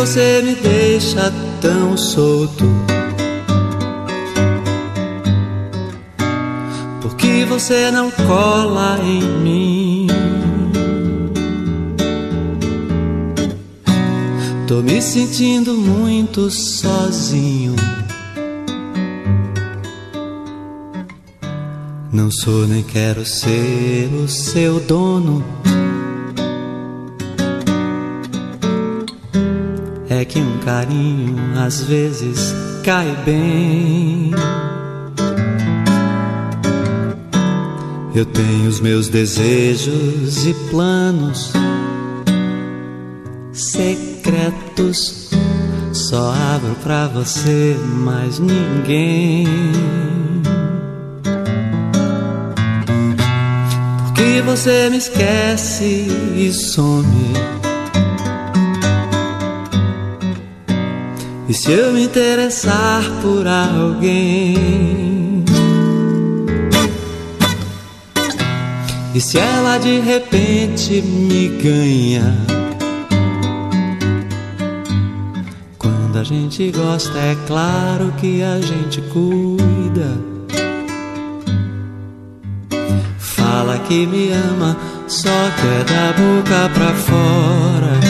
Você me deixa tão solto? você não cola em mim. Tô me sentindo muito sozinho. Não sou nem quero ser o seu dono. É que um carinho às vezes cai bem. Eu tenho os meus desejos e planos secretos. Só abro pra você, mais ninguém. Porque você me esquece e some. E se eu me interessar por alguém? E se ela de repente me ganha? Quando a gente gosta, é claro que a gente cuida. Fala que me ama, só que é da boca pra fora.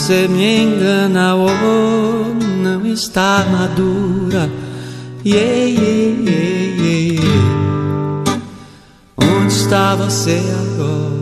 Você me engana, ou não está madura. Yeah, yeah, yeah, yeah está você agora?